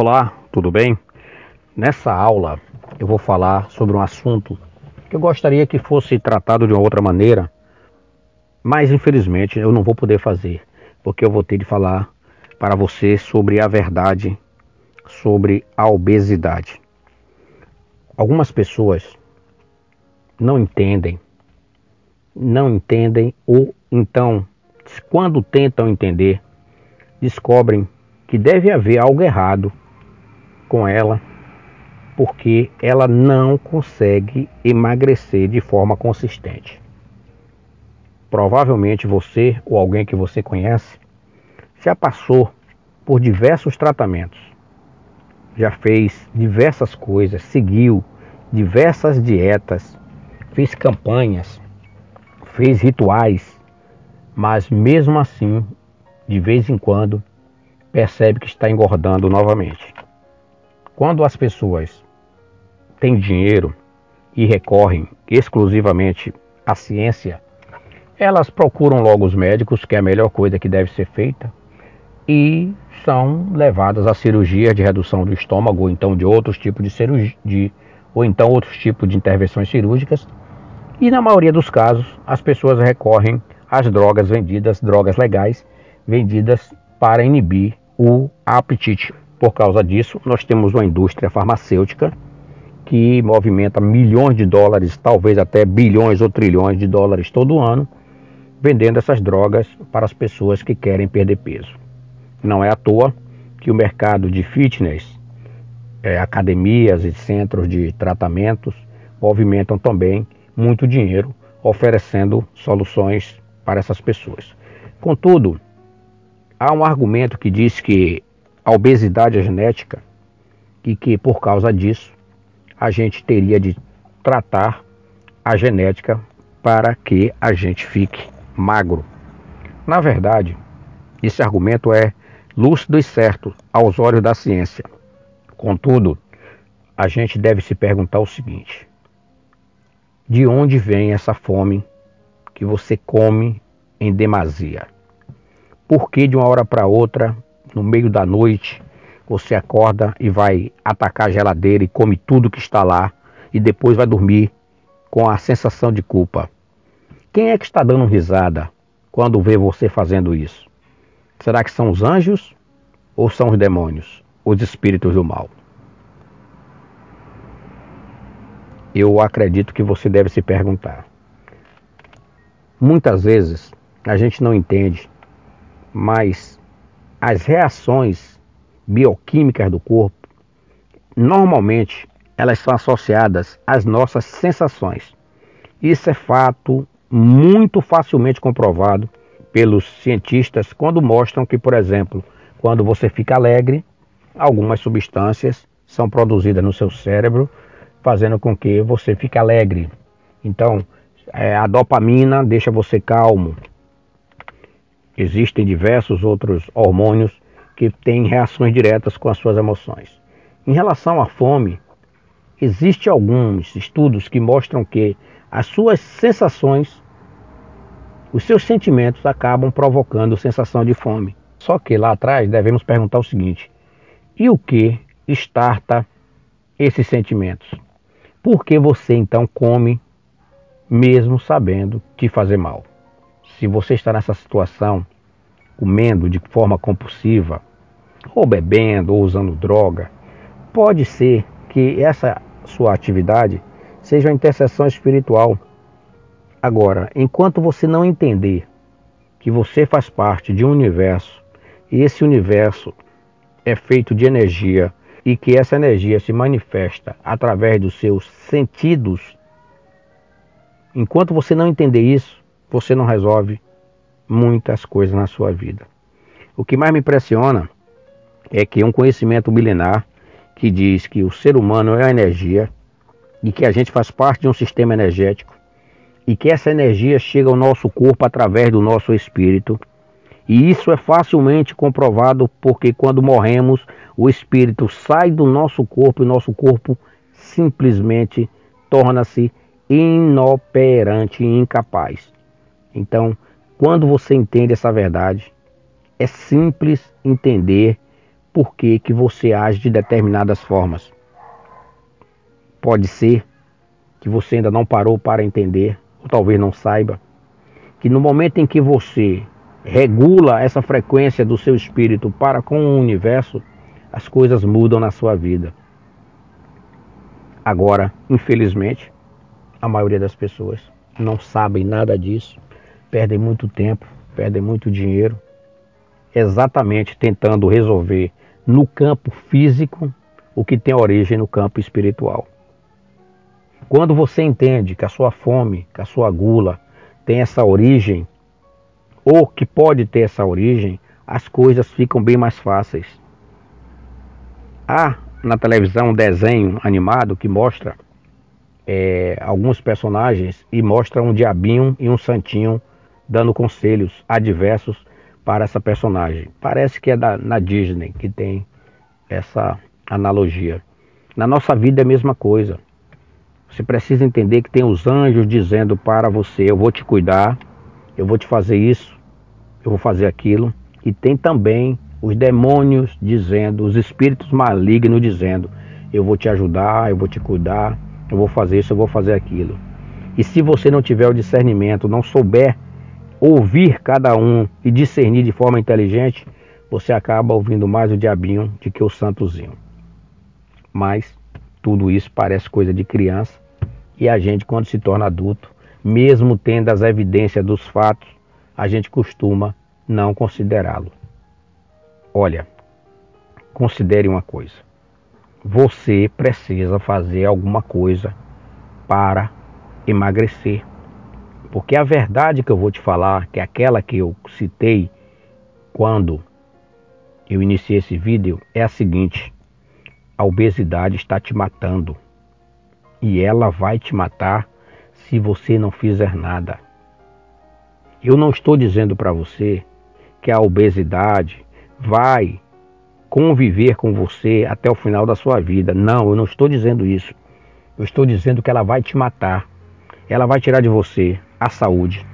Olá, tudo bem? Nessa aula eu vou falar sobre um assunto que eu gostaria que fosse tratado de uma outra maneira, mas infelizmente eu não vou poder fazer, porque eu vou ter de falar para você sobre a verdade sobre a obesidade. Algumas pessoas não entendem, não entendem ou então, quando tentam entender, descobrem que deve haver algo errado com ela, porque ela não consegue emagrecer de forma consistente. Provavelmente você ou alguém que você conhece já passou por diversos tratamentos, já fez diversas coisas, seguiu diversas dietas, fez campanhas, fez rituais, mas mesmo assim, de vez em quando, percebe que está engordando novamente. Quando as pessoas têm dinheiro e recorrem exclusivamente à ciência, elas procuram logo os médicos, que é a melhor coisa que deve ser feita, e são levadas a cirurgia de redução do estômago, ou então de outros tipos de cirurgia, ou então outros tipos de intervenções cirúrgicas. E na maioria dos casos, as pessoas recorrem às drogas vendidas, drogas legais, vendidas para inibir o apetite. Por causa disso, nós temos uma indústria farmacêutica que movimenta milhões de dólares, talvez até bilhões ou trilhões de dólares todo ano, vendendo essas drogas para as pessoas que querem perder peso. Não é à toa que o mercado de fitness, é, academias e centros de tratamentos movimentam também muito dinheiro oferecendo soluções para essas pessoas. Contudo, há um argumento que diz que a obesidade genética e que por causa disso a gente teria de tratar a genética para que a gente fique magro. Na verdade, esse argumento é lúcido e certo aos olhos da ciência. Contudo, a gente deve se perguntar o seguinte: de onde vem essa fome que você come em demasia? Por que de uma hora para outra no meio da noite, você acorda e vai atacar a geladeira e come tudo que está lá e depois vai dormir com a sensação de culpa. Quem é que está dando risada quando vê você fazendo isso? Será que são os anjos ou são os demônios, os espíritos do mal? Eu acredito que você deve se perguntar. Muitas vezes a gente não entende, mas as reações bioquímicas do corpo, normalmente elas são associadas às nossas sensações. Isso é fato muito facilmente comprovado pelos cientistas quando mostram que, por exemplo, quando você fica alegre, algumas substâncias são produzidas no seu cérebro, fazendo com que você fique alegre. Então, é, a dopamina deixa você calmo, Existem diversos outros hormônios que têm reações diretas com as suas emoções. Em relação à fome, existem alguns estudos que mostram que as suas sensações, os seus sentimentos acabam provocando sensação de fome. Só que lá atrás devemos perguntar o seguinte: e o que starta esses sentimentos? Por que você então come mesmo sabendo te fazer mal? Se você está nessa situação, comendo de forma compulsiva, ou bebendo, ou usando droga, pode ser que essa sua atividade seja uma intercessão espiritual. Agora, enquanto você não entender que você faz parte de um universo, e esse universo é feito de energia, e que essa energia se manifesta através dos seus sentidos, enquanto você não entender isso, você não resolve muitas coisas na sua vida. O que mais me impressiona é que um conhecimento milenar que diz que o ser humano é a energia e que a gente faz parte de um sistema energético e que essa energia chega ao nosso corpo através do nosso espírito. E isso é facilmente comprovado porque quando morremos, o espírito sai do nosso corpo e nosso corpo simplesmente torna-se inoperante e incapaz. Então, quando você entende essa verdade, é simples entender por que, que você age de determinadas formas. Pode ser que você ainda não parou para entender, ou talvez não saiba, que no momento em que você regula essa frequência do seu espírito para com o universo, as coisas mudam na sua vida. Agora, infelizmente, a maioria das pessoas não sabem nada disso, perdem muito tempo, perdem muito dinheiro, exatamente tentando resolver no campo físico o que tem origem no campo espiritual. Quando você entende que a sua fome, que a sua gula tem essa origem, ou que pode ter essa origem, as coisas ficam bem mais fáceis. Há na televisão um desenho animado que mostra é, alguns personagens e mostra um diabinho e um santinho dando conselhos adversos para essa personagem. Parece que é da, na Disney que tem essa analogia. Na nossa vida é a mesma coisa. Você precisa entender que tem os anjos dizendo para você: eu vou te cuidar, eu vou te fazer isso, eu vou fazer aquilo. E tem também os demônios dizendo, os espíritos malignos dizendo: eu vou te ajudar, eu vou te cuidar, eu vou fazer isso, eu vou fazer aquilo. E se você não tiver o discernimento, não souber ouvir cada um e discernir de forma inteligente, você acaba ouvindo mais o diabinho do que o santozinho. Mas tudo isso parece coisa de criança e a gente, quando se torna adulto, mesmo tendo as evidências dos fatos, a gente costuma não considerá-lo. Olha, considere uma coisa. Você precisa fazer alguma coisa para emagrecer. Porque a verdade que eu vou te falar, que é aquela que eu citei quando eu iniciei esse vídeo, é a seguinte: a obesidade está te matando e ela vai te matar se você não fizer nada. Eu não estou dizendo para você que a obesidade vai conviver com você até o final da sua vida. Não, eu não estou dizendo isso. Eu estou dizendo que ela vai te matar. Ela vai tirar de você a saúde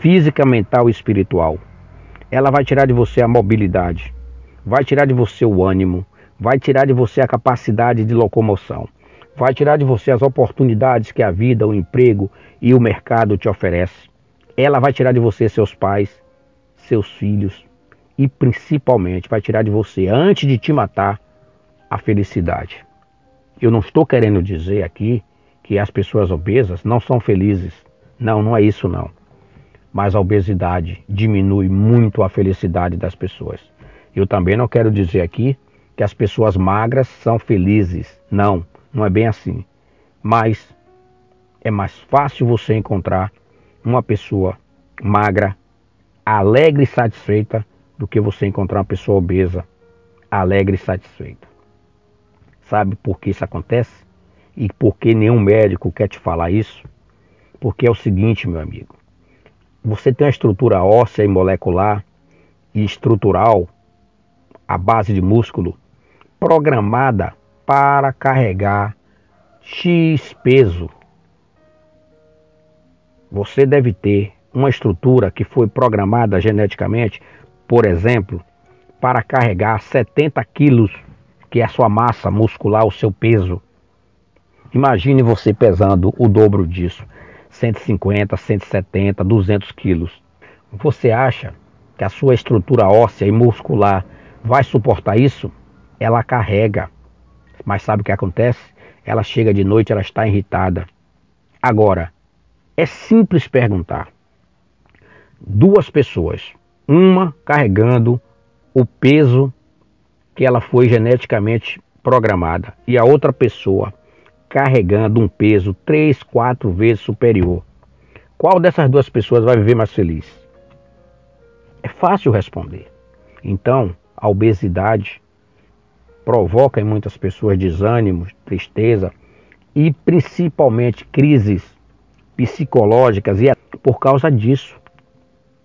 física, mental e espiritual. Ela vai tirar de você a mobilidade. Vai tirar de você o ânimo. Vai tirar de você a capacidade de locomoção vai tirar de você as oportunidades que a vida, o emprego e o mercado te oferece. Ela vai tirar de você seus pais, seus filhos e principalmente vai tirar de você, antes de te matar, a felicidade. Eu não estou querendo dizer aqui que as pessoas obesas não são felizes. Não, não é isso não. Mas a obesidade diminui muito a felicidade das pessoas. Eu também não quero dizer aqui que as pessoas magras são felizes. Não, não é bem assim. Mas é mais fácil você encontrar uma pessoa magra, alegre e satisfeita do que você encontrar uma pessoa obesa, alegre e satisfeita. Sabe por que isso acontece? E por que nenhum médico quer te falar isso? Porque é o seguinte, meu amigo. Você tem uma estrutura óssea e molecular e estrutural, a base de músculo, programada para carregar X peso. Você deve ter uma estrutura que foi programada geneticamente, por exemplo, para carregar 70 quilos, que é a sua massa muscular, o seu peso. Imagine você pesando o dobro disso, 150, 170, 200 quilos. Você acha que a sua estrutura óssea e muscular vai suportar isso? Ela carrega. Mas sabe o que acontece? Ela chega de noite, ela está irritada. Agora, é simples perguntar. Duas pessoas, uma carregando o peso que ela foi geneticamente programada e a outra pessoa carregando um peso três, quatro vezes superior. Qual dessas duas pessoas vai viver mais feliz? É fácil responder. Então, a obesidade provoca em muitas pessoas desânimo, tristeza e principalmente crises psicológicas e por causa disso.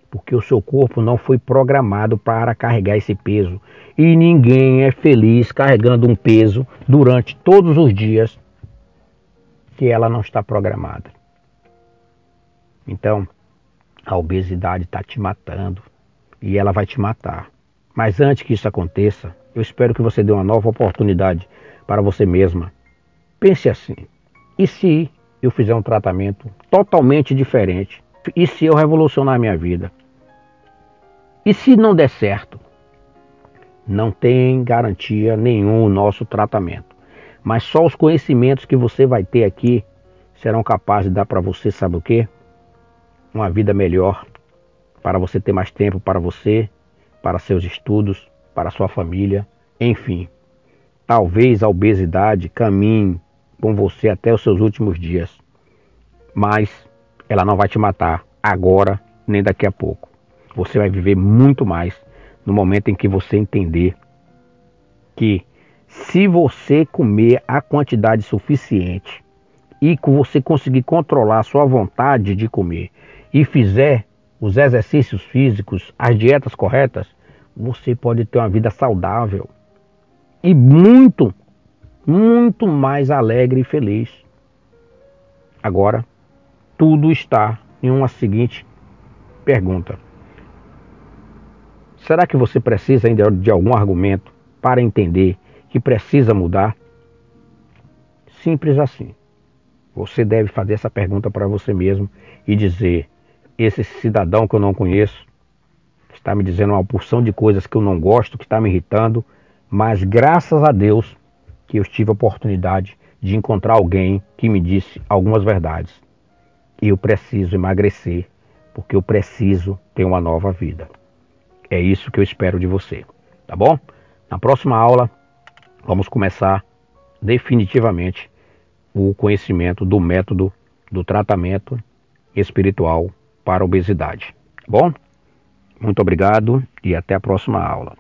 Porque o seu corpo não foi programado para carregar esse peso. E ninguém é feliz carregando um peso durante todos os dias que ela não está programada. Então, a obesidade está te matando e ela vai te matar. Mas antes que isso aconteça, eu espero que você dê uma nova oportunidade para você mesma. Pense assim: e se eu fizer um tratamento totalmente diferente? E se eu revolucionar a minha vida? E se não der certo? Não tem garantia nenhum o nosso tratamento. Mas só os conhecimentos que você vai ter aqui serão capazes de dar para você, sabe o quê? Uma vida melhor, para você ter mais tempo para você, para seus estudos, para sua família, enfim. Talvez a obesidade caminhe com você até os seus últimos dias, mas ela não vai te matar agora nem daqui a pouco. Você vai viver muito mais no momento em que você entender que se você comer a quantidade suficiente e você conseguir controlar a sua vontade de comer e fizer os exercícios físicos, as dietas corretas, você pode ter uma vida saudável e muito, muito mais alegre e feliz. Agora, tudo está em uma seguinte pergunta: será que você precisa ainda de algum argumento para entender que precisa mudar? Simples assim. Você deve fazer essa pergunta para você mesmo e dizer: esse cidadão que eu não conheço está me dizendo uma porção de coisas que eu não gosto, que está me irritando, mas graças a Deus que eu tive a oportunidade de encontrar alguém que me disse algumas verdades. Eu preciso emagrecer, porque eu preciso ter uma nova vida. É isso que eu espero de você, tá bom? Na próxima aula, vamos começar definitivamente o conhecimento do método do tratamento espiritual para obesidade. Bom? Muito obrigado e até a próxima aula.